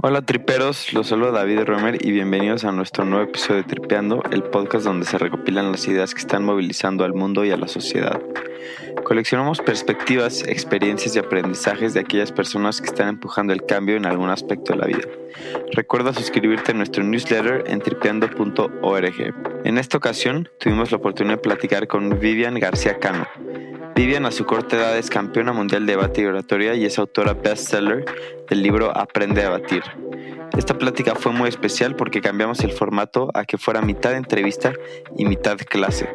Hola triperos, los saludo David Romer y bienvenidos a nuestro nuevo episodio de Tripeando, el podcast donde se recopilan las ideas que están movilizando al mundo y a la sociedad. Coleccionamos perspectivas, experiencias y aprendizajes de aquellas personas que están empujando el cambio en algún aspecto de la vida. Recuerda suscribirte a nuestro newsletter en tripeando.org. En esta ocasión tuvimos la oportunidad de platicar con Vivian García Cano, Vivian a su corta edad es campeona mundial de debate y oratoria y es autora bestseller del libro Aprende a batir. Esta plática fue muy especial porque cambiamos el formato a que fuera mitad entrevista y mitad clase,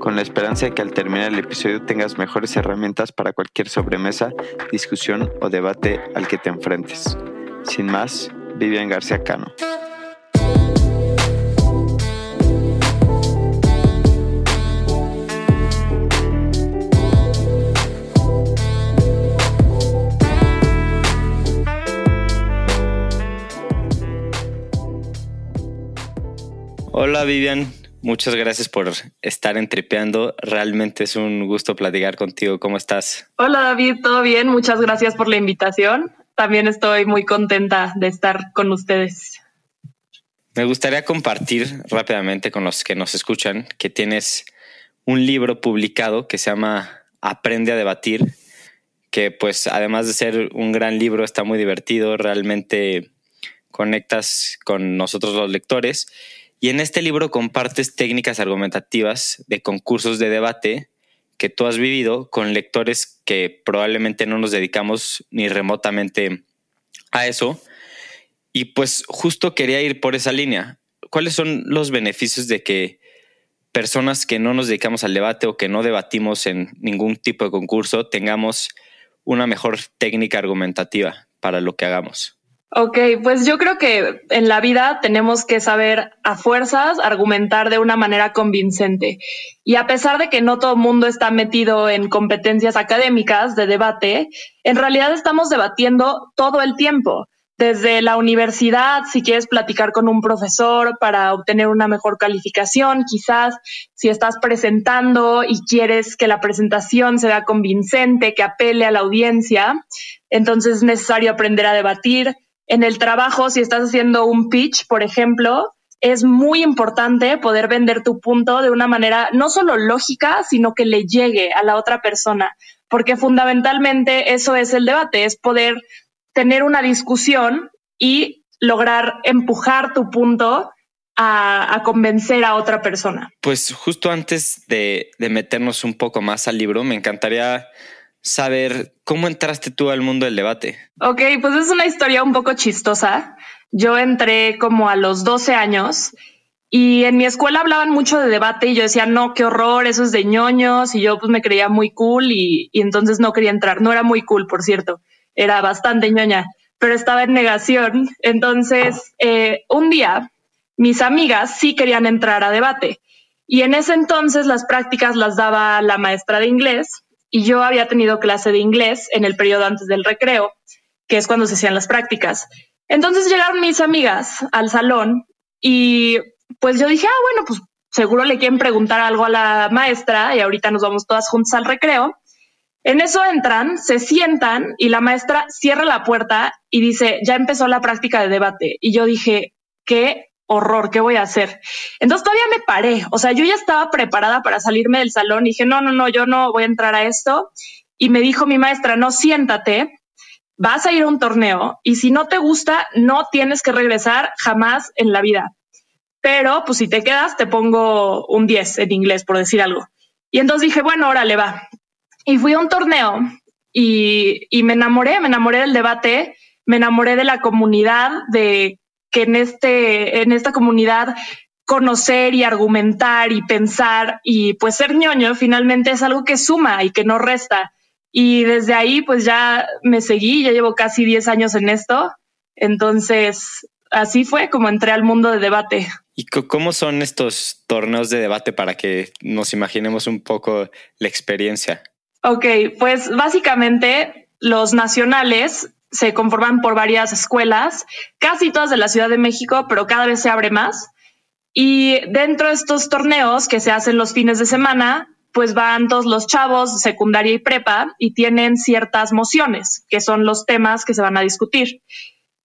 con la esperanza de que al terminar el episodio tengas mejores herramientas para cualquier sobremesa, discusión o debate al que te enfrentes. Sin más, Vivian García Cano. Hola Vivian, muchas gracias por estar entrepeando. Realmente es un gusto platicar contigo. ¿Cómo estás? Hola David, ¿todo bien? Muchas gracias por la invitación. También estoy muy contenta de estar con ustedes. Me gustaría compartir rápidamente con los que nos escuchan que tienes un libro publicado que se llama Aprende a debatir, que pues además de ser un gran libro está muy divertido, realmente conectas con nosotros los lectores y en este libro compartes técnicas argumentativas de concursos de debate que tú has vivido con lectores que probablemente no nos dedicamos ni remotamente a eso. Y pues justo quería ir por esa línea. ¿Cuáles son los beneficios de que personas que no nos dedicamos al debate o que no debatimos en ningún tipo de concurso tengamos una mejor técnica argumentativa para lo que hagamos? Ok, pues yo creo que en la vida tenemos que saber a fuerzas argumentar de una manera convincente. Y a pesar de que no todo el mundo está metido en competencias académicas de debate, en realidad estamos debatiendo todo el tiempo. Desde la universidad, si quieres platicar con un profesor para obtener una mejor calificación, quizás si estás presentando y quieres que la presentación sea convincente, que apele a la audiencia, entonces es necesario aprender a debatir en el trabajo, si estás haciendo un pitch, por ejemplo, es muy importante poder vender tu punto de una manera no solo lógica, sino que le llegue a la otra persona, porque fundamentalmente eso es el debate, es poder tener una discusión y lograr empujar tu punto a, convencer a otra persona. Pues justo antes de, de meternos un poco más al libro, me encantaría saber cómo entraste tú al mundo del debate. Ok, pues es una historia un poco chistosa. Yo entré como a los 12 años y en mi escuela hablaban mucho de debate y yo decía, no, qué horror, eso es de ñoños y yo pues me creía muy cool y, entonces no quería entrar. No era muy cool, por cierto, era bastante ñoña, pero estaba en negación. Entonces, eh, un día mis amigas sí querían entrar a debate y en ese entonces las prácticas las daba la maestra de inglés y yo había tenido clase de inglés en el periodo antes del recreo, que es cuando se hacían las prácticas. Entonces llegaron mis amigas al salón y pues yo dije, ah, bueno, pues seguro le quieren preguntar algo a la maestra y ahorita nos vamos todas juntas al recreo. En eso entran, se sientan y la maestra cierra la puerta y dice, ya empezó la práctica de debate. Y yo dije, ¿qué horror, ¿qué voy a hacer? Entonces todavía me paré, o sea, yo ya estaba preparada para salirme del salón y dije, no, no, no, yo no voy a entrar a esto. Y me dijo mi maestra, no, siéntate, vas a ir a un torneo y si no te gusta, no tienes que regresar jamás en la vida. Pero pues si te quedas, te pongo un 10 en inglés, por decir algo. Y entonces dije, bueno, órale, va. Y fui a un torneo y, y me enamoré, me enamoré del debate, me enamoré de la comunidad, de que en, este, en esta comunidad conocer y argumentar y pensar y pues ser ñoño finalmente es algo que suma y que no resta. Y desde ahí pues ya me seguí, ya llevo casi 10 años en esto. Entonces, así fue como entré al mundo de debate. ¿Y cómo son estos torneos de debate para que nos imaginemos un poco la experiencia? Ok, pues básicamente los nacionales se conforman por varias escuelas, casi todas de la Ciudad de México, pero cada vez se abre más. Y dentro de estos torneos que se hacen los fines de semana, pues van todos los chavos, secundaria y prepa, y tienen ciertas mociones, que son los temas que se van a discutir.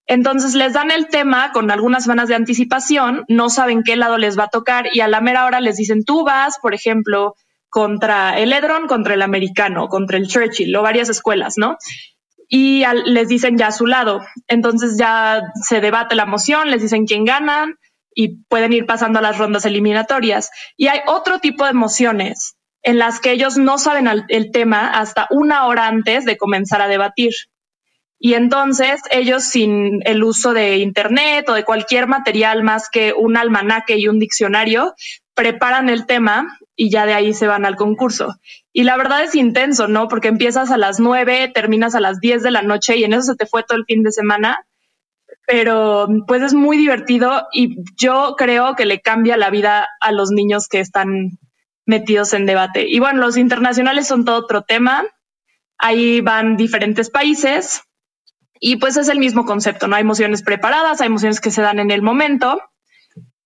Entonces les dan el tema con algunas semanas de anticipación, no saben qué lado les va a tocar y a la mera hora les dicen tú vas, por ejemplo, contra el Edron, contra el americano, contra el Churchill o varias escuelas, ¿no? Y les dicen ya a su lado. Entonces ya se debate la moción, les dicen quién ganan y pueden ir pasando a las rondas eliminatorias. Y hay otro tipo de mociones en las que ellos no saben el tema hasta una hora antes de comenzar a debatir. Y entonces ellos sin el uso de Internet o de cualquier material más que un almanaque y un diccionario, preparan el tema y ya de ahí se van al concurso. Y la verdad es intenso, ¿no? Porque empiezas a las nueve, terminas a las diez de la noche y en eso se te fue todo el fin de semana. Pero pues es muy divertido y yo creo que le cambia la vida a los niños que están metidos en debate. Y bueno, los internacionales son todo otro tema. Ahí van diferentes países y pues es el mismo concepto, ¿no? Hay mociones preparadas, hay mociones que se dan en el momento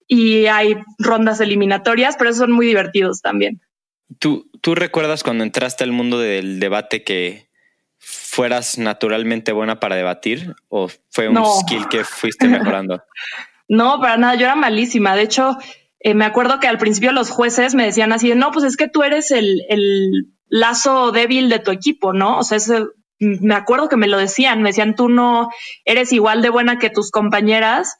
y hay rondas eliminatorias, pero son muy divertidos también. ¿Tú, ¿Tú recuerdas cuando entraste al mundo del debate que fueras naturalmente buena para debatir o fue un skill que fuiste mejorando? no, para nada, yo era malísima. De hecho, eh, me acuerdo que al principio los jueces me decían así, no, pues es que tú eres el, el lazo débil de tu equipo, ¿no? O sea, me acuerdo que me lo decían, me decían, tú no eres igual de buena que tus compañeras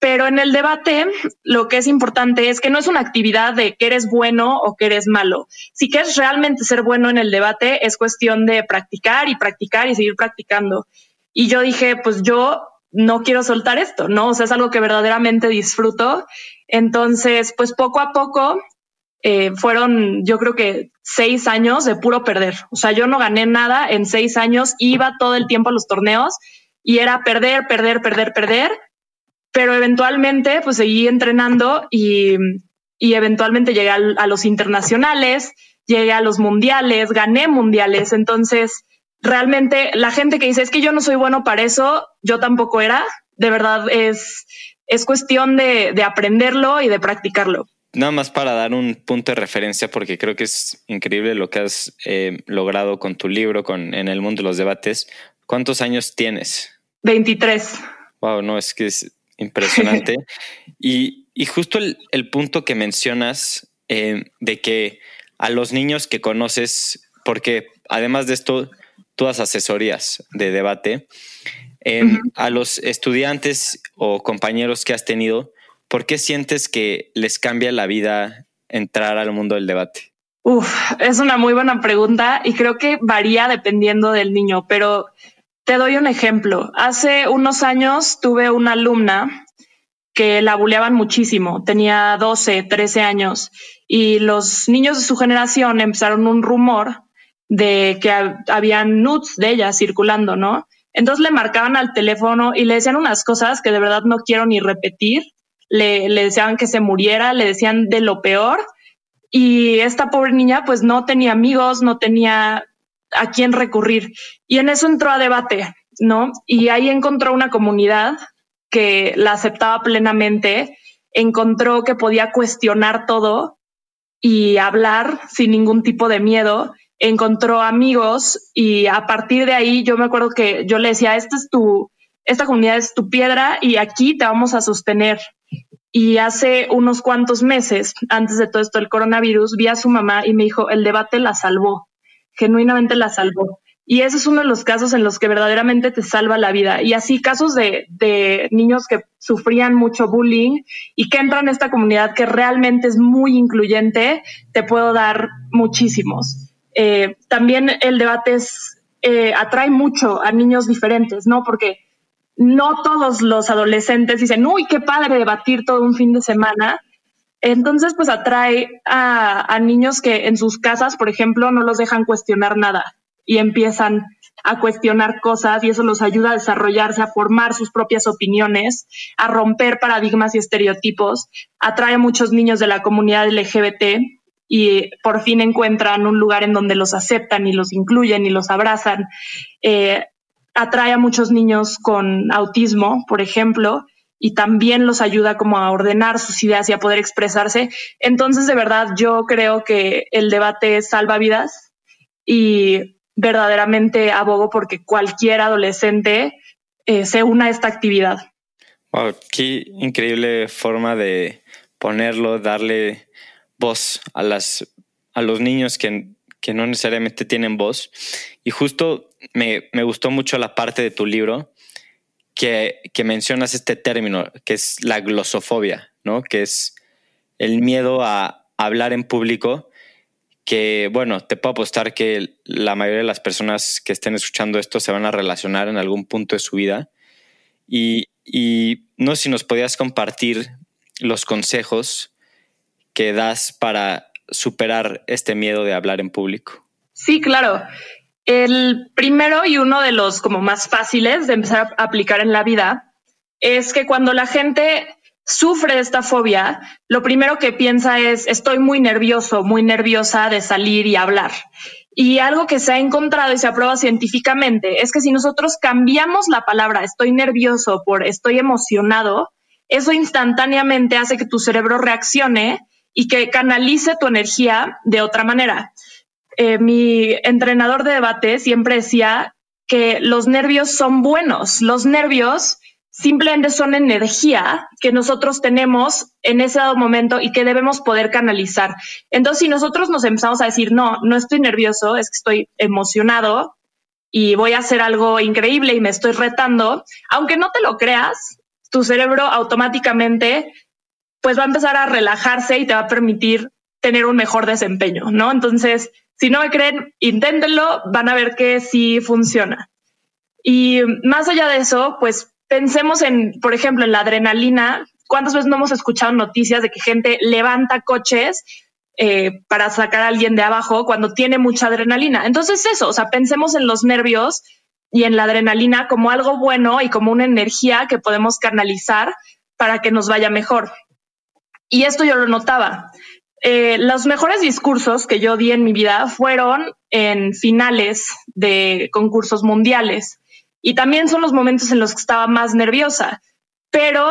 pero en el debate, lo que es importante es que no es una actividad de que eres bueno o que eres malo. Si quieres realmente ser bueno en el debate, es cuestión de practicar y practicar y seguir practicando. Y yo dije, pues yo no quiero soltar esto, ¿no? O sea, es algo que verdaderamente disfruto. Entonces, pues poco a poco eh, fueron, yo creo que seis años de puro perder. O sea, yo no gané nada en seis años, iba todo el tiempo a los torneos y era perder, perder, perder, perder pero eventualmente pues seguí entrenando y, y eventualmente llegué a, los internacionales, llegué a los mundiales, gané mundiales, entonces realmente la gente que dice es que yo no soy bueno para eso, yo tampoco era, de verdad es, es cuestión de, de aprenderlo y de practicarlo. Nada más para dar un punto de referencia, porque creo que es increíble lo que has eh, logrado con tu libro, con en el mundo de los debates. ¿Cuántos años tienes? 23. Wow, no, es que es, impresionante. y, justo el, punto que mencionas eh, de que a los niños que conoces, porque además de esto, tú das asesorías de debate, eh, a los estudiantes o compañeros que has tenido, ¿por qué sientes que les cambia la vida entrar al mundo del debate? Uf, es una muy buena pregunta y creo que varía dependiendo del niño, pero te doy un ejemplo. Hace unos años tuve una alumna que la buleaban muchísimo. Tenía 12, 13 años y los niños de su generación empezaron un rumor de que habían nudes de ella circulando, ¿no? Entonces le marcaban al teléfono y le decían unas cosas que de verdad no quiero ni repetir. Le, le decían que se muriera, le decían de lo peor. Y esta pobre niña pues no tenía amigos, no tenía a quién recurrir. Y en eso entró a debate, ¿no? Y ahí encontró una comunidad que la aceptaba plenamente, encontró que podía cuestionar todo y hablar sin ningún tipo de miedo, encontró amigos y a partir de ahí yo me acuerdo que yo le decía, esta es tu, esta comunidad es tu piedra y aquí te vamos a sostener. Y hace unos cuantos meses, antes de todo esto del coronavirus, vi a su mamá y me dijo, el debate la salvó genuinamente la salvó. Y ese es uno de los casos en los que verdaderamente te salva la vida. Y así casos de, niños que sufrían mucho bullying y que entran a esta comunidad que realmente es muy incluyente, te puedo dar muchísimos. Eh, también el debate eh, atrae mucho a niños diferentes, ¿no? Porque no todos los adolescentes dicen, uy, qué padre debatir todo un fin de semana. Entonces, pues atrae a, niños que en sus casas, por ejemplo, no los dejan cuestionar nada y empiezan a cuestionar cosas y eso los ayuda a desarrollarse, a formar sus propias opiniones, a romper paradigmas y estereotipos. Atrae a muchos niños de la comunidad LGBT y por fin encuentran un lugar en donde los aceptan y los incluyen y los abrazan. Eh, atrae a muchos niños con autismo, por ejemplo, y también los ayuda como a ordenar sus ideas y a poder expresarse. Entonces, de verdad, yo creo que el debate salva vidas y verdaderamente abogo porque cualquier adolescente eh, se una a esta actividad. Wow, qué increíble forma de ponerlo, darle voz a, las, a los niños que, que no necesariamente tienen voz. Y justo me, me, gustó mucho la parte de tu libro que, que mencionas este término, que es la glosofobia, ¿no? Que es el miedo a hablar en público que, bueno, te puedo apostar que la mayoría de las personas que estén escuchando esto se van a relacionar en algún punto de su vida. Y, y no sé si nos podías compartir los consejos que das para superar este miedo de hablar en público. Sí, claro. El primero y uno de los como más fáciles de empezar a aplicar en la vida es que cuando la gente sufre esta fobia, lo primero que piensa es estoy muy nervioso, muy nerviosa de salir y hablar. Y algo que se ha encontrado y se aprueba científicamente es que si nosotros cambiamos la palabra estoy nervioso por estoy emocionado, eso instantáneamente hace que tu cerebro reaccione y que canalice tu energía de otra manera. Eh, mi entrenador de debate siempre decía que los nervios son buenos. Los nervios simplemente son energía que nosotros tenemos en ese dado momento y que debemos poder canalizar. Entonces, si nosotros nos empezamos a decir, no, no estoy nervioso, es que estoy emocionado y voy a hacer algo increíble y me estoy retando, aunque no te lo creas, tu cerebro automáticamente pues va a empezar a relajarse y te va a permitir tener un mejor desempeño, ¿no? Entonces, si no me creen, inténtenlo, van a ver que sí funciona. Y más allá de eso, pues pensemos en, por ejemplo, en la adrenalina. ¿Cuántas veces no hemos escuchado noticias de que gente levanta coches eh, para sacar a alguien de abajo cuando tiene mucha adrenalina? Entonces eso, o sea, pensemos en los nervios y en la adrenalina como algo bueno y como una energía que podemos canalizar para que nos vaya mejor. Y esto yo lo notaba. Eh, los mejores discursos que yo di en mi vida fueron en finales de concursos mundiales. Y también son los momentos en los que estaba más nerviosa. Pero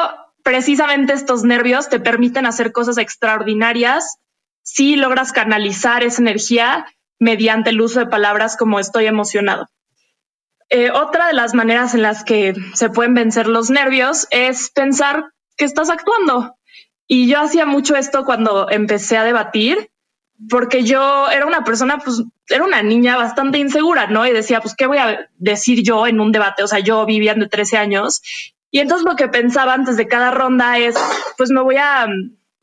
precisamente estos nervios te permiten hacer cosas extraordinarias si logras canalizar esa energía mediante el uso de palabras como estoy emocionado. Eh, otra de las maneras en las que se pueden vencer los nervios es pensar que estás actuando. Y yo hacía mucho esto cuando empecé a debatir, porque yo era una persona, pues era una niña bastante insegura, ¿no? Y decía, pues, ¿qué voy a decir yo en un debate? O sea, yo viviendo de 13 años. Y entonces lo que pensaba antes de cada ronda es, pues me voy a,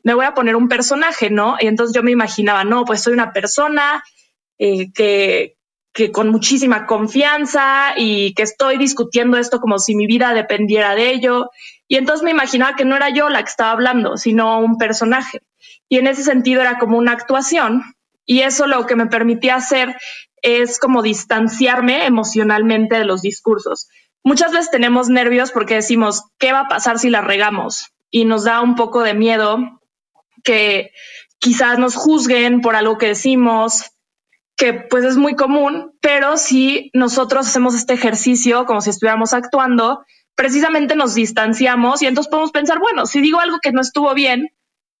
me voy a poner un personaje, ¿no? Y entonces yo me imaginaba, no, pues soy una persona eh, que, que con muchísima confianza y que estoy discutiendo esto como si mi vida dependiera de ello. Y entonces me imaginaba que no era yo la que estaba hablando, sino un personaje. Y en ese sentido era como una actuación. Y eso lo que me permitía hacer es como distanciarme emocionalmente de los discursos. Muchas veces tenemos nervios porque decimos, ¿qué va a pasar si la regamos? Y nos da un poco de miedo que quizás nos juzguen por algo que decimos, que pues es muy común, pero si nosotros hacemos este ejercicio como si estuviéramos actuando, precisamente nos distanciamos y entonces podemos pensar, bueno, si digo algo que no estuvo bien,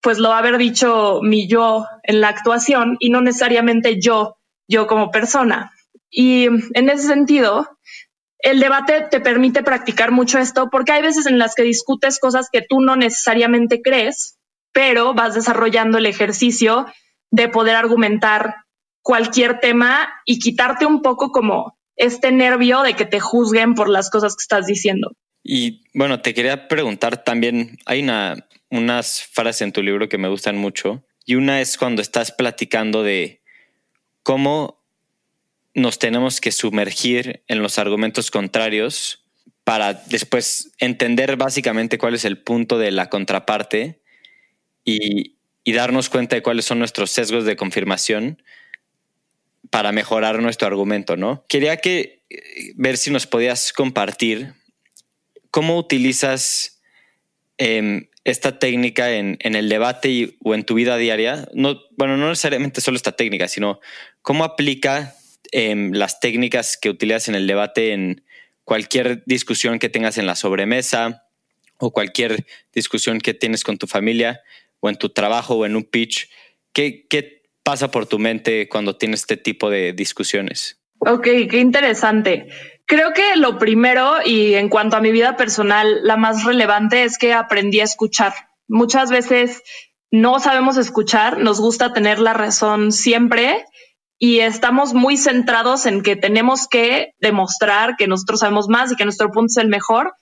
pues lo va a haber dicho mi yo en la actuación y no necesariamente yo, yo como persona. Y en ese sentido, el debate te permite practicar mucho esto porque hay veces en las que discutes cosas que tú no necesariamente crees, pero vas desarrollando el ejercicio de poder argumentar cualquier tema y quitarte un poco como este nervio de que te juzguen por las cosas que estás diciendo. Y bueno, te quería preguntar también, hay una, unas frases en tu libro que me gustan mucho y una es cuando estás platicando de cómo nos tenemos que sumergir en los argumentos contrarios para después entender básicamente cuál es el punto de la contraparte y, y darnos cuenta de cuáles son nuestros sesgos de confirmación para mejorar nuestro argumento, ¿no? Quería que eh, ver si nos podías compartir cómo utilizas em, esta técnica en, el debate o en tu vida diaria. No, bueno, no necesariamente solo esta técnica, sino cómo aplica em, las técnicas que utilizas en el debate en cualquier discusión que tengas en la sobremesa o cualquier discusión que tienes con tu familia o en tu trabajo o en un pitch. ¿Qué, qué pasa por tu mente cuando tienes este tipo de discusiones? Ok, qué interesante. Creo que lo primero y en cuanto a mi vida personal, la más relevante es que aprendí a escuchar. Muchas veces no sabemos escuchar, nos gusta tener la razón siempre y estamos muy centrados en que tenemos que demostrar que nosotros sabemos más y que nuestro punto es el mejor.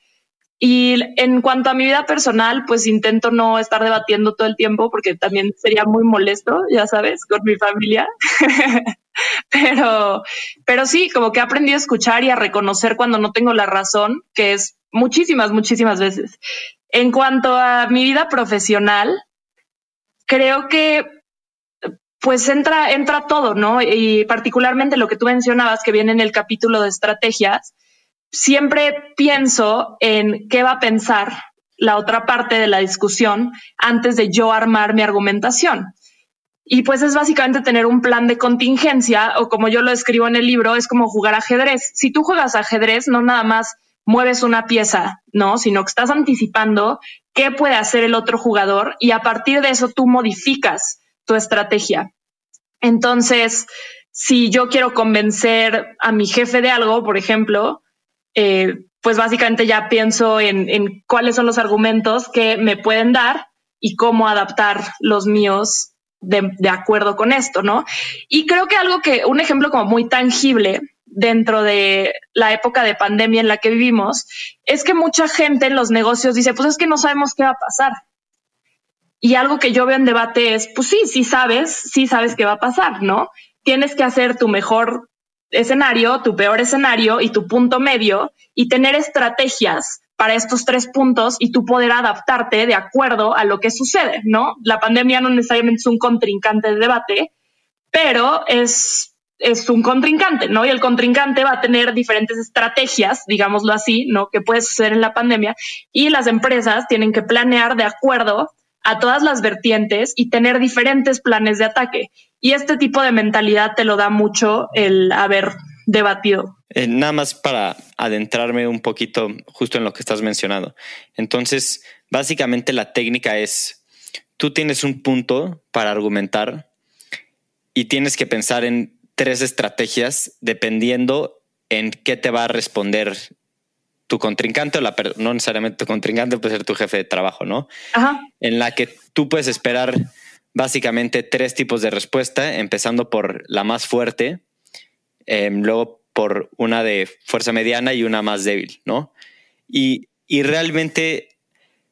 Y en cuanto a mi vida personal, pues intento no estar debatiendo todo el tiempo porque también sería muy molesto, ya sabes, con mi familia. pero, pero sí, como que he aprendido a escuchar y a reconocer cuando no tengo la razón, que es muchísimas, muchísimas veces. En cuanto a mi vida profesional, creo que pues entra, entra todo, ¿no? Y particularmente lo que tú mencionabas que viene en el capítulo de estrategias, siempre pienso en qué va a pensar la otra parte de la discusión antes de yo armar mi argumentación. Y pues es básicamente tener un plan de contingencia o como yo lo escribo en el libro, es como jugar ajedrez. Si tú juegas ajedrez, no nada más mueves una pieza, ¿no? Sino que estás anticipando qué puede hacer el otro jugador y a partir de eso tú modificas tu estrategia. Entonces, si yo quiero convencer a mi jefe de algo, por ejemplo, eh, pues básicamente ya pienso en, cuáles son los argumentos que me pueden dar y cómo adaptar los míos de, de, acuerdo con esto, ¿no? Y creo que algo que, un ejemplo como muy tangible dentro de la época de pandemia en la que vivimos, es que mucha gente en los negocios dice, pues es que no sabemos qué va a pasar. Y algo que yo veo en debate es, pues sí, sí sabes, sí sabes qué va a pasar, ¿no? Tienes que hacer tu mejor escenario, tu peor escenario y tu punto medio y tener estrategias para estos tres puntos y tú poder adaptarte de acuerdo a lo que sucede, ¿no? La pandemia no necesariamente es un contrincante de debate, pero es, es un contrincante, ¿no? Y el contrincante va a tener diferentes estrategias, digámoslo así, ¿no? Que puede suceder en la pandemia y las empresas tienen que planear de acuerdo a todas las vertientes y tener diferentes planes de ataque. Y este tipo de mentalidad te lo da mucho el haber debatido. Eh, nada más para adentrarme un poquito justo en lo que estás mencionando. Entonces, básicamente la técnica es, tú tienes un punto para argumentar y tienes que pensar en tres estrategias dependiendo en qué te va a responder tu contrincante o la no necesariamente tu contrincante puede ser tu jefe de trabajo, ¿no? Ajá. En la que tú puedes esperar básicamente tres tipos de respuesta, empezando por la más fuerte, em, luego por una de fuerza mediana y una más débil, ¿no? Y, y realmente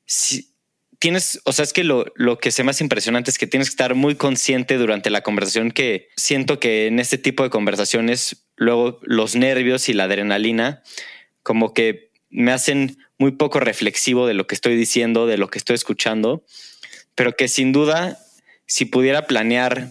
si tienes, o sea, es que lo, lo que se más impresionante es que tienes que estar muy consciente durante la conversación que siento que en este tipo de conversaciones, luego los nervios y la adrenalina como que me hacen muy poco reflexivo de lo que estoy diciendo, de lo que estoy escuchando, pero que sin duda, si pudiera planear,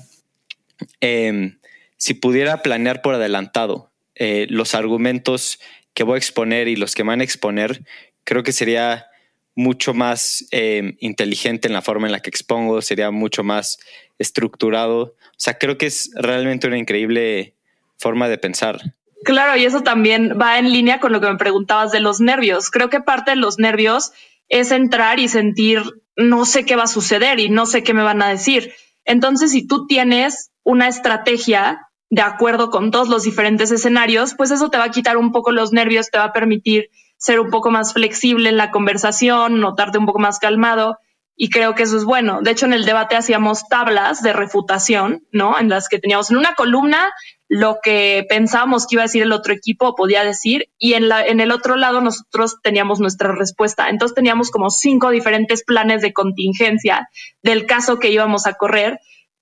em, si pudiera planear por adelantado eh, los argumentos que voy a exponer y los que van a exponer, creo que sería mucho más em, inteligente en la forma en la que expongo, sería mucho más estructurado. O sea, creo que es realmente una increíble forma de pensar. Claro, y eso también va en línea con lo que me preguntabas de los nervios. Creo que parte de los nervios es entrar y sentir no sé qué va a suceder y no sé qué me van a decir. Entonces, si tú tienes una estrategia de acuerdo con todos los diferentes escenarios, pues eso te va a quitar un poco los nervios, te va a permitir ser un poco más flexible en la conversación, notarte un poco más calmado y creo que eso es bueno. De hecho, en el debate hacíamos tablas de refutación, ¿no? En las que teníamos en una columna lo que pensábamos que iba a decir el otro equipo podía decir y en, la, en el otro lado nosotros teníamos nuestra respuesta. Entonces teníamos como cinco diferentes planes de contingencia del caso que íbamos a correr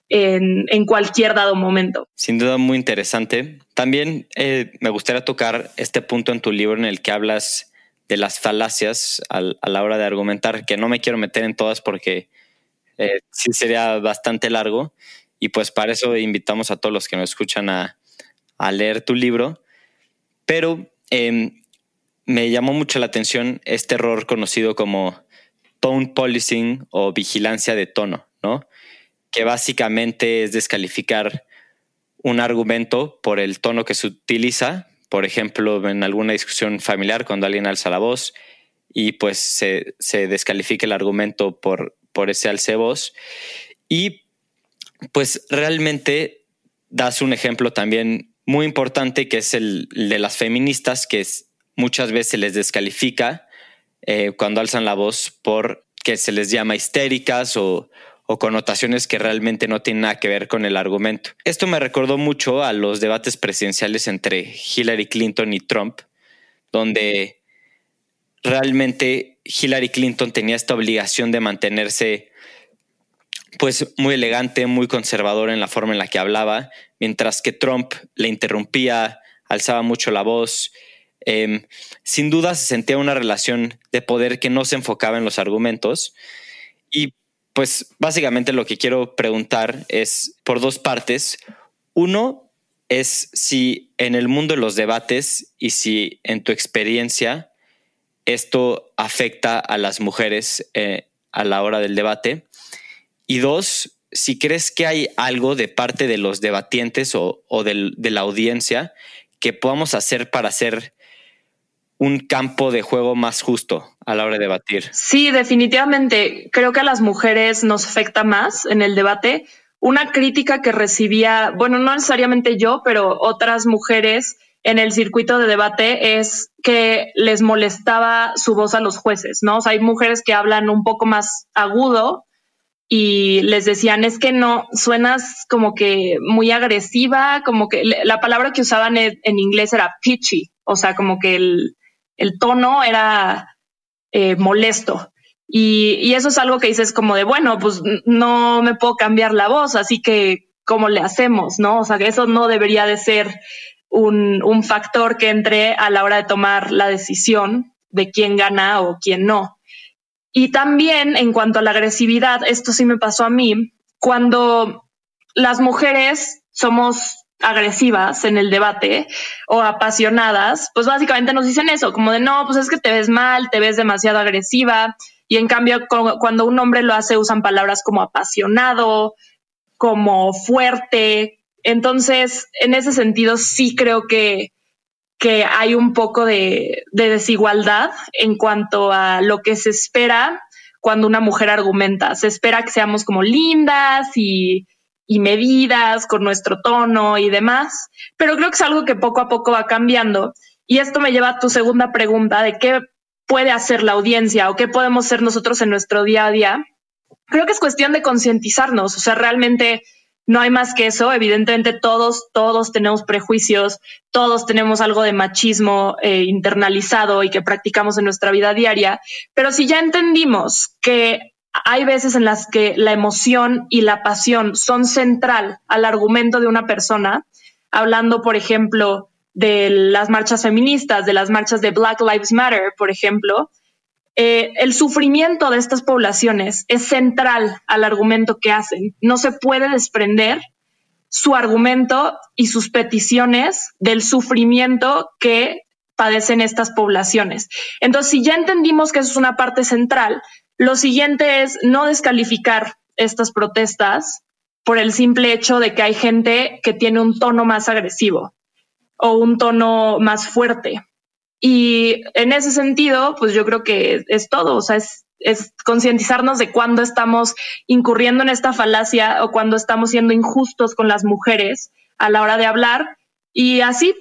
en, en cualquier dado momento. Sin duda muy interesante. También eh, me gustaría tocar este punto en tu libro en el que hablas de las falacias a la hora de argumentar, que no me quiero meter en todas porque eh, sí sería bastante largo. Y pues para eso invitamos a todos los que nos escuchan a, leer tu libro. Pero em, me llamó mucho la atención este error conocido como tone policing o vigilancia de tono, ¿no? Que básicamente es descalificar un argumento por el tono que se utiliza por ejemplo, en alguna discusión familiar, cuando alguien alza la voz y pues se, se descalifica el argumento por, por ese alce voz. Y pues realmente das un ejemplo también muy importante que es el, de las feministas, que muchas veces se les descalifica eh, cuando alzan la voz por que se les llama histéricas o, o connotaciones que realmente no tienen nada que ver con el argumento. Esto me recordó mucho a los debates presidenciales entre Hillary Clinton y Trump, donde realmente Hillary Clinton tenía esta obligación de mantenerse pues muy elegante, muy conservador en la forma en la que hablaba, mientras que Trump le interrumpía, alzaba mucho la voz. Em, sin duda se sentía una relación de poder que no se enfocaba en los argumentos. Y pues básicamente lo que quiero preguntar es por dos partes. Uno es si en el mundo de los debates y si en tu experiencia esto afecta a las mujeres eh, a la hora del debate. Y dos, si crees que hay algo de parte de los debatientes o, de la audiencia que podamos hacer para hacer un campo de juego más justo a la hora de debatir. Sí, definitivamente. Creo que a las mujeres nos afecta más en el debate. Una crítica que recibía, bueno, no necesariamente yo, pero otras mujeres en el circuito de debate es que les molestaba su voz a los jueces, ¿no? O sea, hay mujeres que hablan un poco más agudo y les decían, es que no, suenas como que muy agresiva, como que la palabra que usaban en inglés era pitchy, o sea, como que el, el tono era eh, molesto. Y, y, eso es algo que dices como de, bueno, pues no me puedo cambiar la voz, así que, ¿cómo le hacemos? ¿No? O sea, que eso no debería de ser un, un factor que entre a la hora de tomar la decisión de quién gana o quién no. Y también en cuanto a la agresividad, esto sí me pasó a mí, cuando las mujeres somos agresivas en el debate o apasionadas, pues básicamente nos dicen eso, como de no, pues es que te ves mal, te ves demasiado agresiva. Y en cambio, cuando un hombre lo hace, usan palabras como apasionado, como fuerte. Entonces, en ese sentido, sí creo que que hay un poco de, desigualdad en cuanto a lo que se espera cuando una mujer argumenta. Se espera que seamos como lindas y, medidas con nuestro tono y demás, pero creo que es algo que poco a poco va cambiando. Y esto me lleva a tu segunda pregunta de qué puede hacer la audiencia o qué podemos ser nosotros en nuestro día a día. Creo que es cuestión de concientizarnos, o sea, realmente no hay más que eso. Evidentemente todos, todos tenemos prejuicios, todos tenemos algo de machismo eh, internalizado y que practicamos en nuestra vida diaria. Pero si ya entendimos que hay veces en las que la emoción y la pasión son central al argumento de una persona, hablando, por ejemplo, de las marchas feministas, de las marchas de Black Lives Matter, por ejemplo, eh, el sufrimiento de estas poblaciones es central al argumento que hacen. No se puede desprender su argumento y sus peticiones del sufrimiento que padecen estas poblaciones. Entonces, si ya entendimos que eso es una parte central, lo siguiente es no descalificar estas protestas por el simple hecho de que hay gente que tiene un tono más agresivo o un tono más fuerte. Y en ese sentido, pues yo creo que es todo, o sea, es, concientizarnos de cuándo estamos incurriendo en esta falacia o cuándo estamos siendo injustos con las mujeres a la hora de hablar y así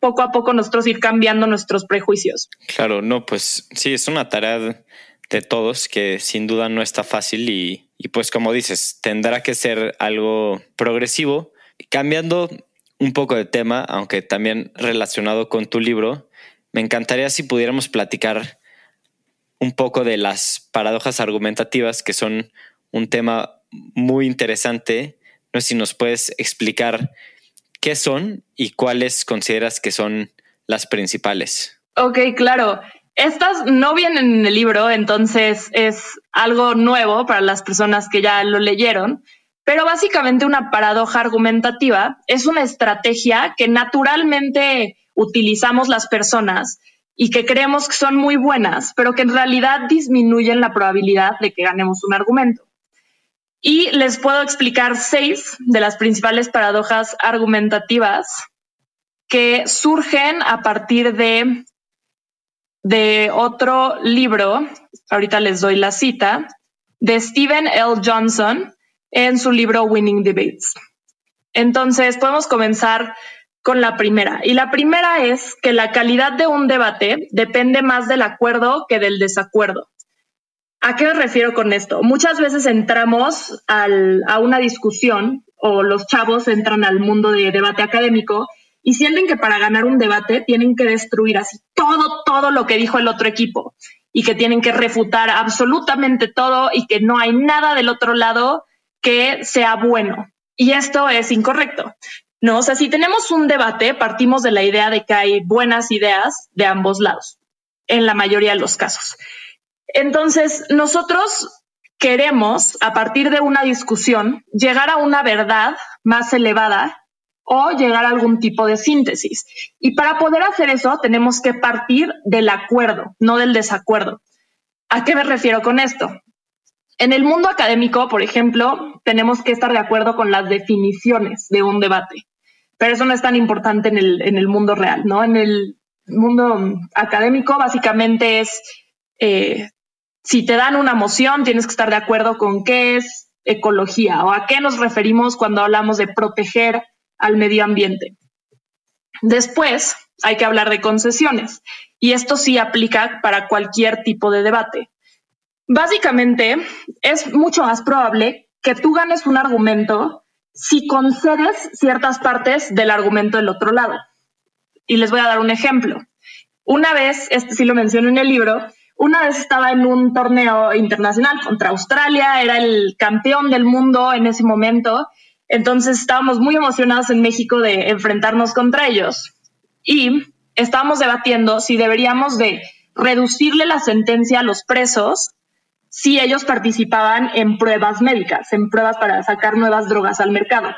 poco a poco nosotros ir cambiando nuestros prejuicios. Claro, no, pues sí, es una tarea de todos que sin duda no está fácil y, y pues como dices, tendrá que ser algo progresivo. Cambiando un poco de tema, aunque también relacionado con tu libro, me encantaría si pudiéramos platicar un poco de las paradojas argumentativas, que son un tema muy interesante. No sé si nos puedes explicar qué son y cuáles consideras que son las principales. Ok, claro. Estas no vienen en el libro, entonces es algo nuevo para las personas que ya lo leyeron, pero básicamente una paradoja argumentativa es una estrategia que naturalmente utilizamos las personas y que creemos que son muy buenas, pero que en realidad disminuyen la probabilidad de que ganemos un argumento. Y les puedo explicar seis de las principales paradojas argumentativas que surgen a partir de, de otro libro, ahorita les doy la cita, de Stephen L. Johnson en su libro Winning Debates. Entonces, podemos comenzar con la primera. Y la primera es que la calidad de un debate depende más del acuerdo que del desacuerdo. ¿A qué me refiero con esto? Muchas veces entramos a una discusión o los chavos entran al mundo de debate académico y sienten que para ganar un debate tienen que destruir así todo, todo lo que dijo el otro equipo y que tienen que refutar absolutamente todo y que no hay nada del otro lado que sea bueno. Y esto es incorrecto. No, o sea, si tenemos un debate, partimos de la idea de que hay buenas ideas de ambos lados, en la mayoría de los casos. Entonces, nosotros queremos, a partir de una discusión, llegar a una verdad más elevada o llegar a algún tipo de síntesis. Y para poder hacer eso, tenemos que partir del acuerdo, no del desacuerdo. ¿A qué me refiero con esto? En el mundo académico, por ejemplo, tenemos que estar de acuerdo con las definiciones de un debate pero eso no es tan importante en el, mundo real, ¿no? En el mundo académico básicamente es, eh, si te dan una moción, tienes que estar de acuerdo con qué es ecología o a qué nos referimos cuando hablamos de proteger al medio ambiente. Después hay que hablar de concesiones y esto sí aplica para cualquier tipo de debate. Básicamente es mucho más probable que tú ganes un argumento si concedes ciertas partes del argumento del otro lado. Y les voy a dar un ejemplo. Una vez, este sí lo menciono en el libro, una vez estaba en un torneo internacional contra Australia, era el campeón del mundo en ese momento, entonces estábamos muy emocionados en México de enfrentarnos contra ellos y estábamos debatiendo si deberíamos de reducirle la sentencia a los presos si ellos participaban en pruebas médicas, en pruebas para sacar nuevas drogas al mercado.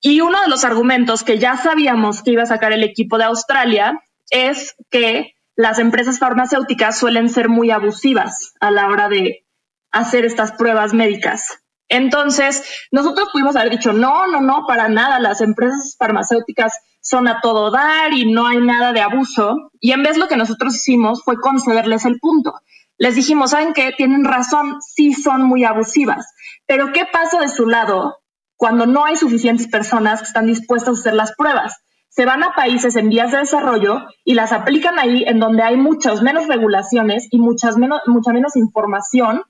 Y uno de los argumentos que ya sabíamos que iba a sacar el equipo de Australia es que las empresas farmacéuticas suelen ser muy abusivas a la hora de hacer estas pruebas médicas. Entonces, nosotros pudimos haber dicho, no, no, no, para nada, las empresas farmacéuticas son a todo dar y no hay nada de abuso. Y en vez lo que nosotros hicimos fue concederles el punto les dijimos, ¿saben qué? Tienen razón, sí son muy abusivas. Pero ¿qué pasa de su lado cuando no hay suficientes personas que están dispuestas a hacer las pruebas? Se van a países en vías de desarrollo y las aplican ahí en donde hay muchas menos regulaciones y muchas menos, mucha menos información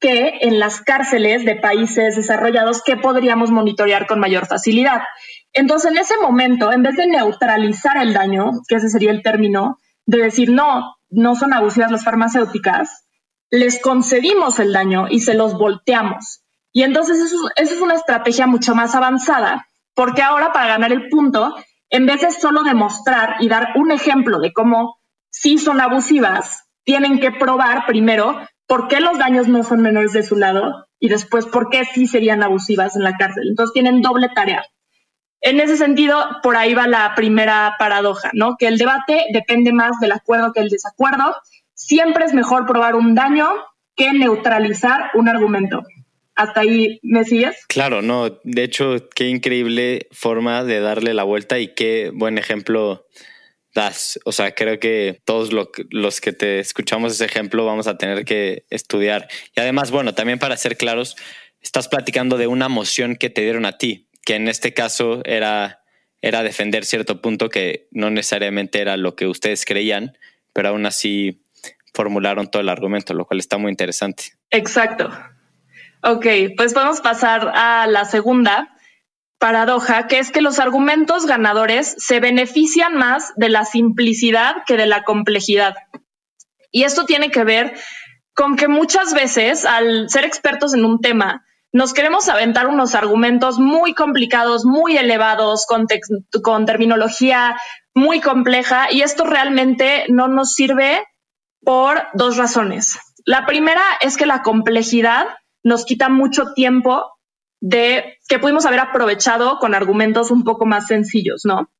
que en las cárceles de países desarrollados que podríamos monitorear con mayor facilidad. Entonces, en ese momento, en vez de neutralizar el daño, que ese sería el término, de decir, no, no son abusivas las farmacéuticas, les concedimos el daño y se los volteamos. Y entonces eso, es una estrategia mucho más avanzada, porque ahora para ganar el punto, en vez de solo demostrar y dar un ejemplo de cómo sí son abusivas, tienen que probar primero por qué los daños no son menores de su lado y después por qué sí serían abusivas en la cárcel. Entonces tienen doble tarea. En ese sentido, por ahí va la primera paradoja, ¿no? Que el debate depende más del acuerdo que el desacuerdo. Siempre es mejor probar un daño que neutralizar un argumento. ¿Hasta ahí me sigues? Claro, no. De hecho, qué increíble forma de darle la vuelta y qué buen ejemplo das. O sea, creo que todos los que te escuchamos ese ejemplo vamos a tener que estudiar. Y además, bueno, también para ser claros, estás platicando de una moción que te dieron a ti que en este caso era, era defender cierto punto que no necesariamente era lo que ustedes creían, pero aún así formularon todo el argumento, lo cual está muy interesante. Exacto. Ok, pues vamos a pasar a la segunda paradoja, que es que los argumentos ganadores se benefician más de la simplicidad que de la complejidad. Y esto tiene que ver con que muchas veces, al ser expertos en un tema, nos queremos aventar unos argumentos muy complicados, muy elevados, con, con terminología muy compleja y esto realmente no nos sirve por dos razones. La primera es que la complejidad nos quita mucho tiempo de que pudimos haber aprovechado con argumentos un poco más sencillos, ¿no?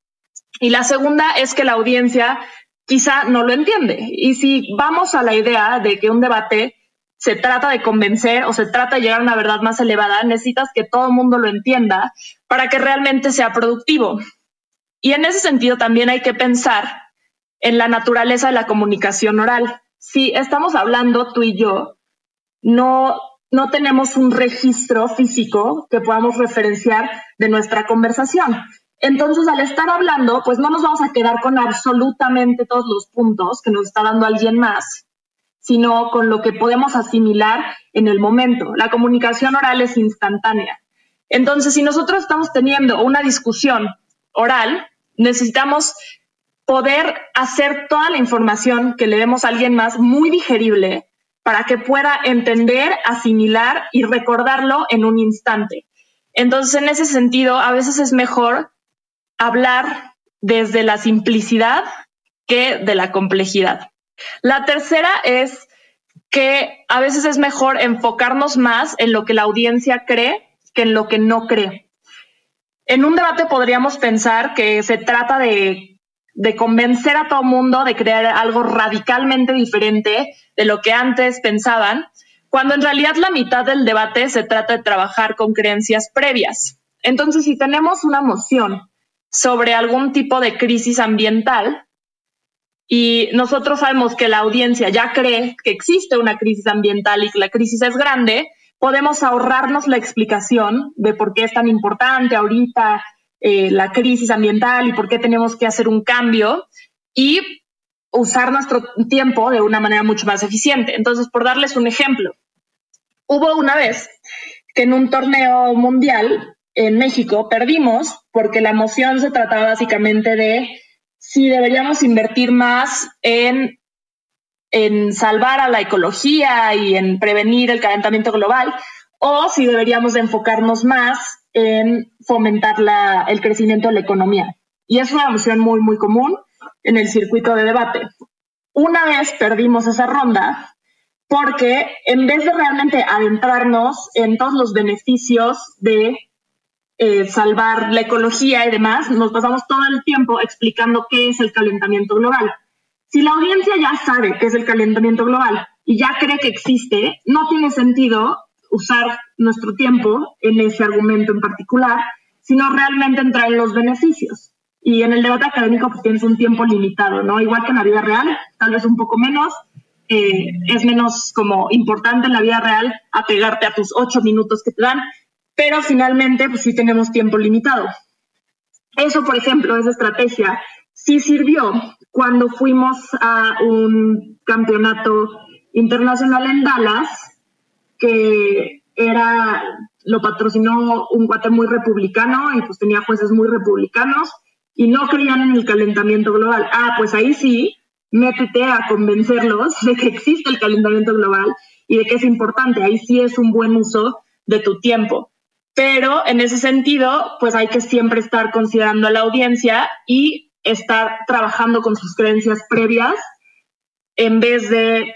Y la segunda es que la audiencia quizá no lo entiende. Y si vamos a la idea de que un debate se trata de convencer o se trata de llegar a una verdad más elevada, necesitas que todo el mundo lo entienda para que realmente sea productivo. Y en ese sentido también hay que pensar en la naturaleza de la comunicación oral. Si estamos hablando tú y yo, no, no tenemos un registro físico que podamos referenciar de nuestra conversación. Entonces, al estar hablando, pues no nos vamos a quedar con absolutamente todos los puntos que nos está dando alguien más, sino con lo que podemos asimilar en el momento. La comunicación oral es instantánea. Entonces, si nosotros estamos teniendo una discusión oral, necesitamos poder hacer toda la información que le demos a alguien más muy digerible para que pueda entender, asimilar y recordarlo en un instante. Entonces, en ese sentido, a veces es mejor hablar desde la simplicidad que de la complejidad. La tercera es que a veces es mejor enfocarnos más en lo que la audiencia cree que en lo que no cree. En un debate podríamos pensar que se trata de, convencer a todo mundo de crear algo radicalmente diferente de lo que antes pensaban, cuando en realidad la mitad del debate se trata de trabajar con creencias previas. Entonces, si tenemos una moción sobre algún tipo de crisis ambiental y nosotros sabemos que la audiencia ya cree que existe una crisis ambiental y que la crisis es grande, podemos ahorrarnos la explicación de por qué es tan importante ahorita eh, la crisis ambiental y por qué tenemos que hacer un cambio y usar nuestro tiempo de una manera mucho más eficiente. Entonces, por darles un ejemplo, hubo una vez que en un torneo mundial en México perdimos porque la moción se trataba básicamente de si deberíamos invertir más en en salvar a la ecología y en prevenir el calentamiento global, o si deberíamos enfocarnos más en fomentar el crecimiento de la economía. Y es una opción muy, muy común en el circuito de debate. Una vez perdimos esa ronda porque en vez de realmente adentrarnos en todos los beneficios de eh, salvar la ecología y demás, nos pasamos todo el tiempo explicando qué es el calentamiento global. Si la audiencia ya sabe qué es el calentamiento global y ya cree que existe, no tiene sentido usar nuestro tiempo en ese argumento en particular, sino realmente entrar en los beneficios. Y en el debate académico pues tienes un tiempo limitado, ¿no? Igual que en la vida real, tal vez un poco menos, eh, es menos como importante en la vida real apegarte a tus ocho minutos que te dan, pero finalmente pues sí tenemos tiempo limitado. Eso, por ejemplo, esa estrategia sí sirvió cuando fuimos a un campeonato internacional en Dallas, que era, lo patrocinó un guate muy republicano y pues tenía jueces muy republicanos y no creían en el calentamiento global. Ah, pues ahí sí, métete a convencerlos de que existe el calentamiento global y de que es importante. Ahí sí es un buen uso de tu tiempo. Pero en ese sentido, pues hay que siempre estar considerando a la audiencia y estar trabajando con sus creencias previas en vez de,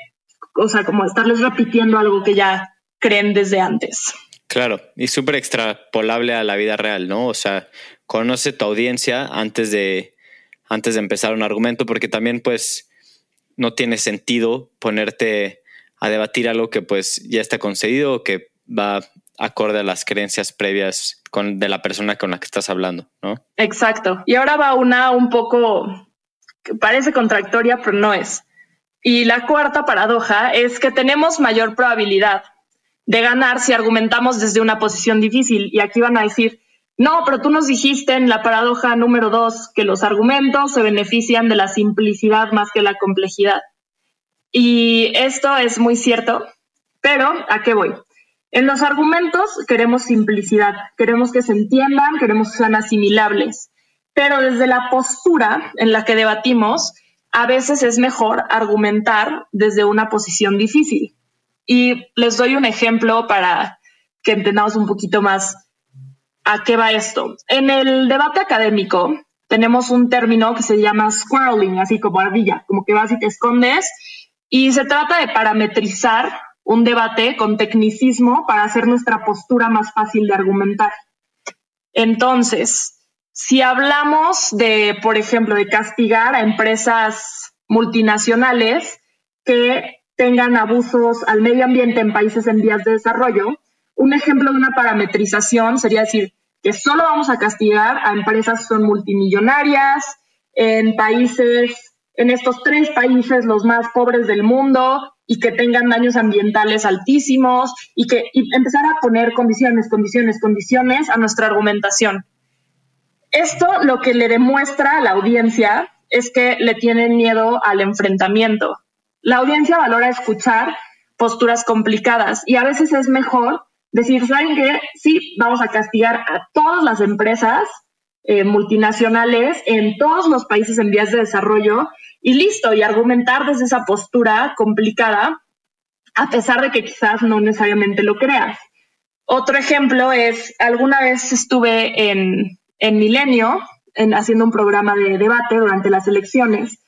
o sea, como estarles repitiendo algo que ya creen desde antes. Claro, y súper extrapolable a la vida real, ¿no? O sea, conoce tu audiencia antes de, antes de empezar un argumento, porque también, pues, no tiene sentido ponerte a debatir algo que, pues, ya está concedido que va acorde a las creencias previas de la persona con la que estás hablando, ¿no? Exacto. Y ahora va una un poco que parece contradictoria, pero no es. Y la cuarta paradoja es que tenemos mayor probabilidad de ganar si argumentamos desde una posición difícil. Y aquí van a decir, no, pero tú nos dijiste en la paradoja número dos que los argumentos se benefician de la simplicidad más que la complejidad. Y esto es muy cierto, pero ¿a qué voy? En los argumentos queremos simplicidad, queremos que se entiendan, queremos que sean asimilables, pero desde la postura en la que debatimos, a veces es mejor argumentar desde una posición difícil. Y les doy un ejemplo para que entendamos un poquito más a qué va esto. En el debate académico tenemos un término que se llama squirreling, así como ardilla, como que vas y te escondes, y se trata de parametrizar un debate con tecnicismo para hacer nuestra postura más fácil de argumentar. Entonces, si hablamos de, por ejemplo, de castigar a empresas multinacionales que tengan abusos al medio ambiente en países en vías de desarrollo, un ejemplo de una parametrización sería decir que solo vamos a castigar a empresas que son multimillonarias en países, en estos tres países los más pobres del mundo, y que tengan daños ambientales altísimos y que empezar a poner condiciones, condiciones, condiciones a nuestra argumentación. Esto lo que le demuestra a la audiencia es que le tienen miedo al enfrentamiento. La audiencia valora escuchar posturas complicadas y a veces es mejor decir, ¿saben qué? Sí, vamos a castigar a todas las empresas eh, multinacionales en todos los países en vías de desarrollo y listo, y argumentar desde esa postura complicada, a pesar de que quizás no necesariamente lo creas. Otro ejemplo es, alguna vez estuve en, en Milenio en, haciendo un programa de debate durante las elecciones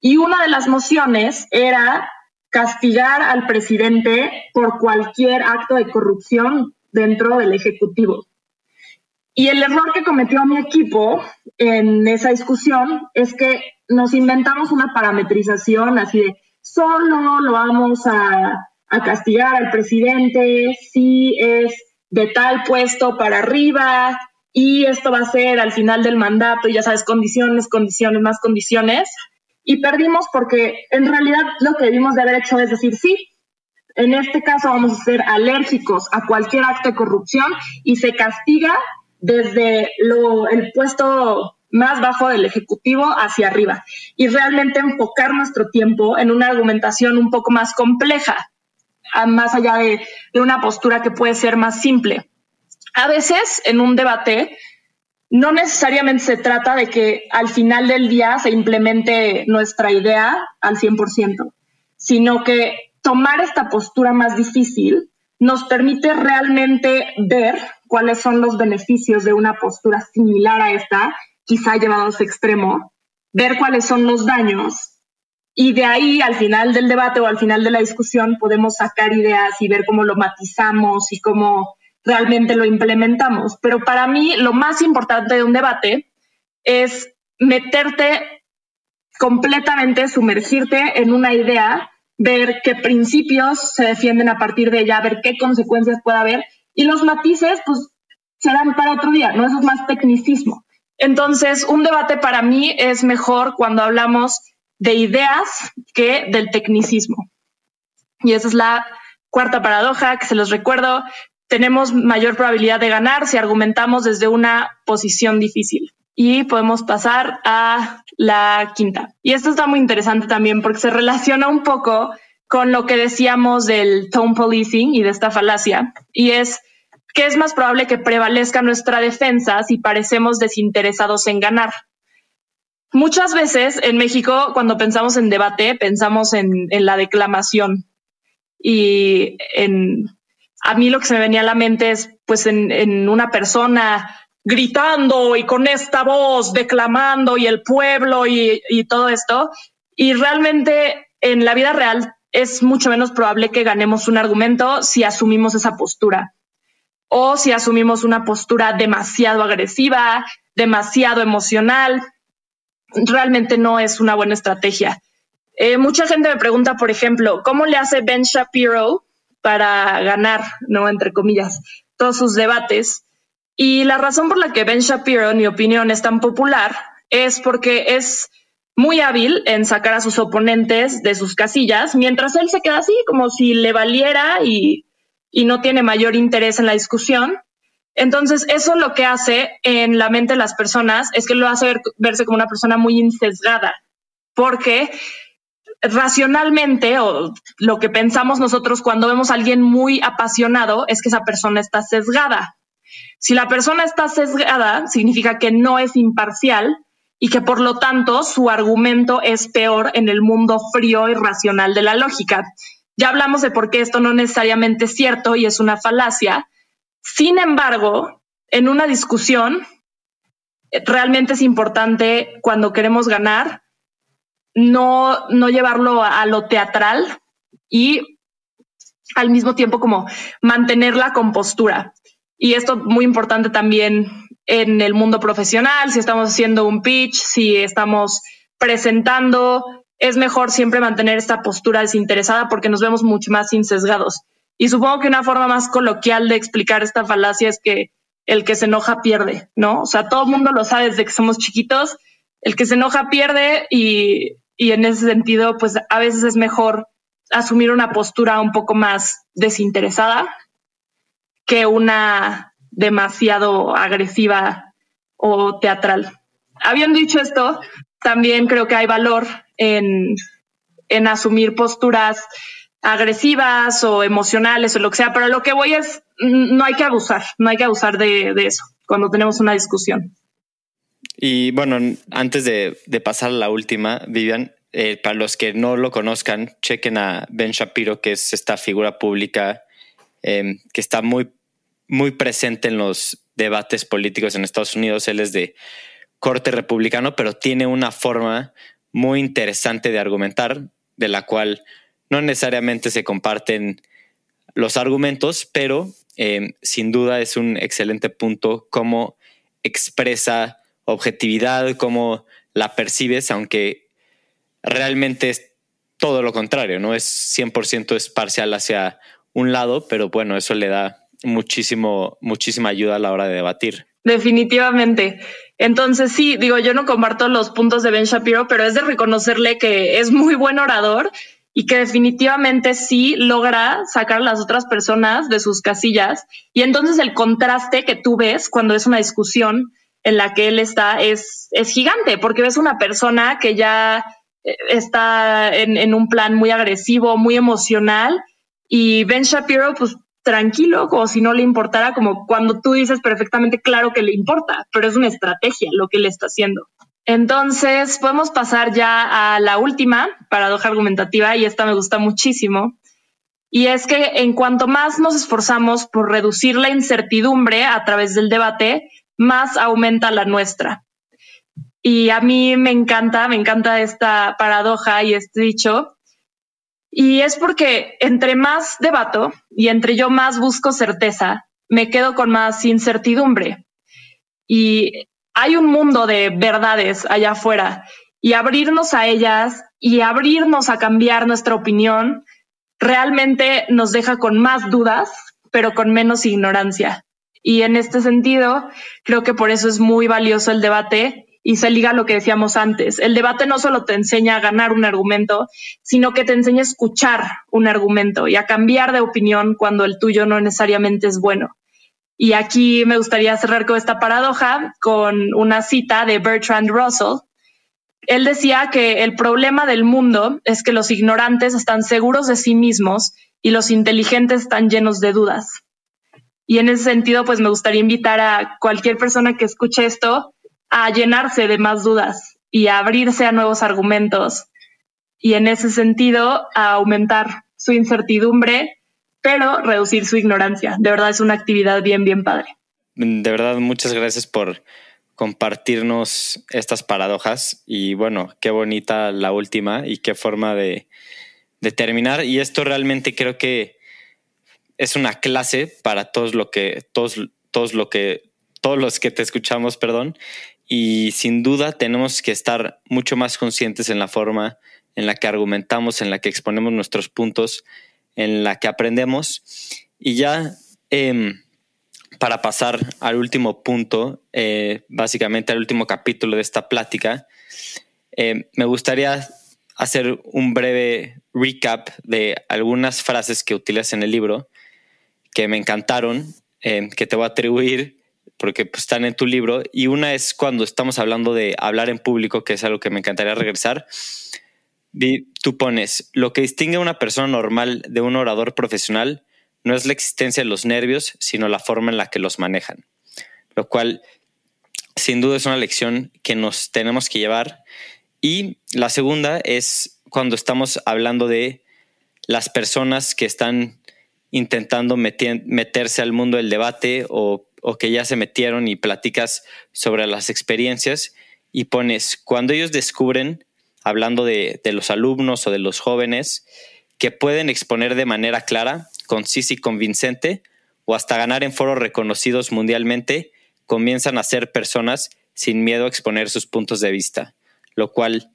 y una de las mociones era castigar al presidente por cualquier acto de corrupción dentro del Ejecutivo. Y el error que cometió mi equipo en esa discusión es que nos inventamos una parametrización así de solo lo vamos a, castigar al presidente si es de tal puesto para arriba y esto va a ser al final del mandato y ya sabes, condiciones, condiciones, más condiciones. Y perdimos porque en realidad lo que debimos de haber hecho es decir, sí, en este caso vamos a ser alérgicos a cualquier acto de corrupción y se castiga desde lo, el puesto más bajo del Ejecutivo hacia arriba y realmente enfocar nuestro tiempo en una argumentación un poco más compleja, más allá de, de una postura que puede ser más simple. A veces en un debate no necesariamente se trata de que al final del día se implemente nuestra idea al 100%, sino que tomar esta postura más difícil nos permite realmente ver cuáles son los beneficios de una postura similar a esta, quizá llevado a su extremo, ver cuáles son los daños y de ahí al final del debate o al final de la discusión podemos sacar ideas y ver cómo lo matizamos y cómo realmente lo implementamos. Pero para mí lo más importante de un debate es meterte completamente, sumergirte en una idea, ver qué principios se defienden a partir de ella, ver qué consecuencias puede haber y los matices, pues, serán para otro día, ¿no? Eso es más tecnicismo. Entonces, un debate para mí es mejor cuando hablamos de ideas que del tecnicismo. Y esa es la cuarta paradoja que se los recuerdo. Tenemos mayor probabilidad de ganar si argumentamos desde una posición difícil. Y podemos pasar a la quinta. Y esto está muy interesante también porque se relaciona un poco con lo que decíamos del tone policing y de esta falacia. Y es que es más probable que prevalezca nuestra defensa si parecemos desinteresados en ganar. Muchas veces en México, cuando pensamos en debate, pensamos en, la declamación. Y en, a mí lo que se me venía a la mente es pues en, una persona gritando y con esta voz declamando y el pueblo y, y todo esto. Y realmente en la vida real es mucho menos probable que ganemos un argumento si asumimos esa postura o si asumimos una postura demasiado agresiva, demasiado emocional, realmente no es una buena estrategia. Eh, mucha gente me pregunta, por ejemplo, ¿cómo le hace Ben Shapiro para ganar, no entre comillas, todos sus debates? Y la razón por la que Ben Shapiro, en mi opinión, es tan popular es porque es muy hábil en sacar a sus oponentes de sus casillas, mientras él se queda así, como si le valiera y y no tiene mayor interés en la discusión. Entonces, eso lo que hace en la mente de las personas es que lo hace verse como una persona muy insesgada, porque racionalmente o lo que pensamos nosotros cuando vemos a alguien muy apasionado es que esa persona está sesgada. Si la persona está sesgada, significa que no es imparcial y que por lo tanto su argumento es peor en el mundo frío y racional de la lógica. Ya hablamos de por qué esto no necesariamente es cierto y es una falacia. Sin embargo, en una discusión, eh, realmente es importante cuando queremos ganar no, no llevarlo a, lo teatral y al mismo tiempo como mantener la compostura. Y esto muy importante también en el mundo profesional, si estamos haciendo un pitch, si estamos presentando es mejor siempre mantener esta postura desinteresada porque nos vemos mucho más insesgados. Y supongo que una forma más coloquial de explicar esta falacia es que el que se enoja pierde, ¿no? O sea, todo el mundo lo sabe desde que somos chiquitos, el que se enoja pierde y, y en ese sentido, pues a veces es mejor asumir una postura un poco más desinteresada que una demasiado agresiva o teatral. Habiendo dicho esto, también creo que hay valor en, en asumir posturas agresivas o emocionales o lo que sea, pero lo que voy es, no hay que abusar, no hay que abusar de, eso cuando tenemos una discusión. Y bueno, antes de, pasar a la última, Vivian, eh, para los que no lo conozcan, chequen a Ben Shapiro, que es esta figura pública em, que está muy, muy presente en los debates políticos en Estados Unidos. Él es de corte republicano, pero tiene una forma muy interesante de argumentar, de la cual no necesariamente se comparten los argumentos, pero em, sin duda es un excelente punto cómo expresa objetividad, cómo la percibes, aunque realmente es todo lo contrario, no es 100% es parcial hacia un lado, pero bueno, eso le da muchísimo, muchísima ayuda a la hora de debatir. Definitivamente. Entonces sí, digo, yo no comparto los puntos de Ben Shapiro, pero es de reconocerle que es muy buen orador y que definitivamente sí logra sacar a las otras personas de sus casillas. Y entonces el contraste que tú ves cuando es una discusión en la que él está es, es gigante, porque ves una persona que ya eh, está en, en un plan muy agresivo, muy emocional, y Ben Shapiro, pues tranquilo, como si no le importara, como cuando tú dices perfectamente claro que le importa, pero es una estrategia lo que él está haciendo. Entonces, podemos pasar ya a la última paradoja argumentativa y esta me gusta muchísimo. Y es que en cuanto más nos esforzamos por reducir la incertidumbre a través del debate, más aumenta la nuestra. Y a mí me encanta, me encanta esta paradoja y este dicho. Y es porque entre más debato y entre yo más busco certeza, me quedo con más incertidumbre. Y hay un mundo de verdades allá afuera y abrirnos a ellas y abrirnos a cambiar nuestra opinión realmente nos deja con más dudas, pero con menos ignorancia. Y en este sentido, creo que por eso es muy valioso el debate y se liga a lo que decíamos antes. El debate no solo te enseña a ganar un argumento, sino que te enseña a escuchar un argumento y a cambiar de opinión cuando el tuyo no necesariamente es bueno. Y aquí me gustaría cerrar con esta paradoja con una cita de Bertrand Russell. Él decía que el problema del mundo es que los ignorantes están seguros de sí mismos y los inteligentes están llenos de dudas. Y en ese sentido, pues me gustaría invitar a cualquier persona que escuche esto a llenarse de más dudas y a abrirse a nuevos argumentos. Y en ese sentido, a aumentar su incertidumbre pero reducir su ignorancia. De verdad es una actividad bien, bien padre. De verdad, muchas gracias por compartirnos estas paradojas y bueno, qué bonita la última y qué forma de, terminar. Y esto realmente creo que es una clase para todos lo que, todos, todos lo que, todos los que te escuchamos, perdón. Y sin duda tenemos que estar mucho más conscientes en la forma en la que argumentamos, en la que exponemos nuestros puntos en la que aprendemos. Y ya em, para pasar al último punto, eh, básicamente al último capítulo de esta plática, em, me gustaría hacer un breve recap de algunas frases que utilizas en el libro que me encantaron, em, que te voy a atribuir porque pues, están en tu libro. Y una es cuando estamos hablando de hablar en público, que es algo que me encantaría regresar tú pones, lo que distingue a una persona normal de un orador profesional no es la existencia de los nervios, sino la forma en la que los manejan. Lo cual, sin duda, es una lección que nos tenemos que llevar. Y la segunda es cuando estamos hablando de las personas que están intentando meterse al mundo del debate o, o que ya se metieron y platicas sobre las experiencias y pones, cuando ellos descubren hablando de, los alumnos o de los jóvenes que pueden exponer de manera clara, concisa y convincente, o hasta ganar en foros reconocidos mundialmente, comienzan a ser personas sin miedo a exponer sus puntos de vista, lo cual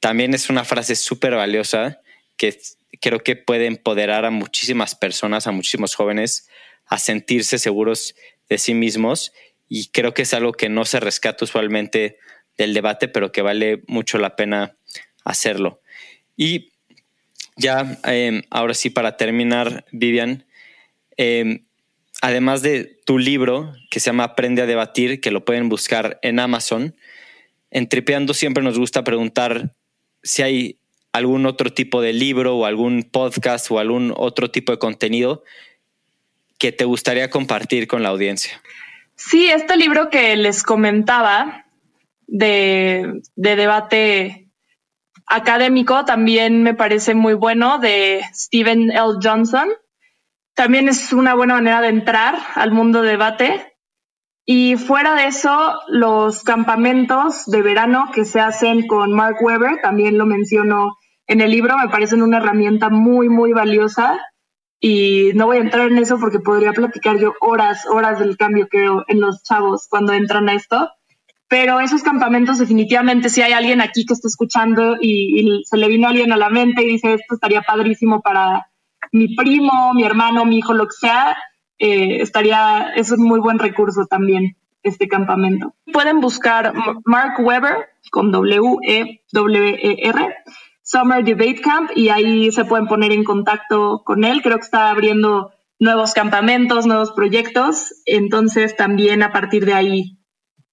también es una frase súper valiosa que creo que puede empoderar a muchísimas personas, a muchísimos jóvenes, a sentirse seguros de sí mismos y creo que es algo que no se rescata usualmente del debate, pero que vale mucho la pena hacerlo. Y ya, em, ahora sí, para terminar, Vivian, em, además de tu libro que se llama Aprende a debatir, que lo pueden buscar en Amazon, en Tripeando siempre nos gusta preguntar si hay algún otro tipo de libro o algún podcast o algún otro tipo de contenido que te gustaría compartir con la audiencia. Sí, este libro que les comentaba de, de debate académico también me parece muy bueno de Stephen L. Johnson. También es una buena manera de entrar al mundo de debate. Y fuera de eso, los campamentos de verano que se hacen con Mark Webber, también lo menciono en el libro, me parecen una herramienta muy, muy valiosa. Y no voy a entrar en eso porque podría platicar yo horas, horas del cambio que veo en los chavos cuando entran a esto. Pero esos campamentos definitivamente, si hay alguien aquí que está escuchando y, se le vino alguien a la mente y dice esto estaría padrísimo para mi primo, mi hermano, mi hijo, lo que sea, eh, estaría, es un muy buen recurso también este campamento. Pueden buscar Mark Weber con W-E-W-E-R, Summer Debate Camp, y ahí se pueden poner en contacto con él. Creo que está abriendo nuevos campamentos, nuevos proyectos, entonces también a partir de ahí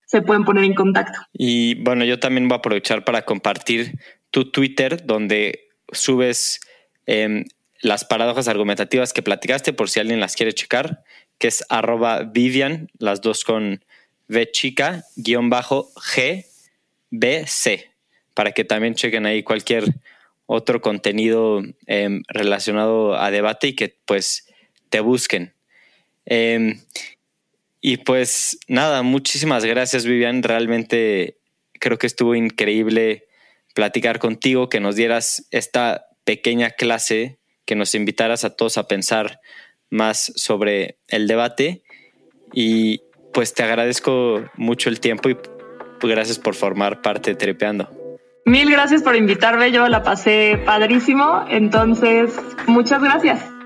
se pueden poner en contacto. Y bueno, yo también voy a aprovechar para compartir tu Twitter, donde subes eh, las paradojas argumentativas que platicaste, por si alguien las quiere checar, que es arroba Vivian, las dos con V chica, guion bajo G, B, C, para que también chequen ahí cualquier otro contenido em, relacionado a debate y que pues te busquen. Em, y pues nada, muchísimas gracias Vivian, realmente creo que estuvo increíble platicar contigo, que nos dieras esta pequeña clase que nos invitaras a todos a pensar más sobre el debate y pues te agradezco mucho el tiempo y gracias por formar parte de Trepeando. Mil gracias por invitarme, yo la pasé padrísimo, entonces muchas gracias.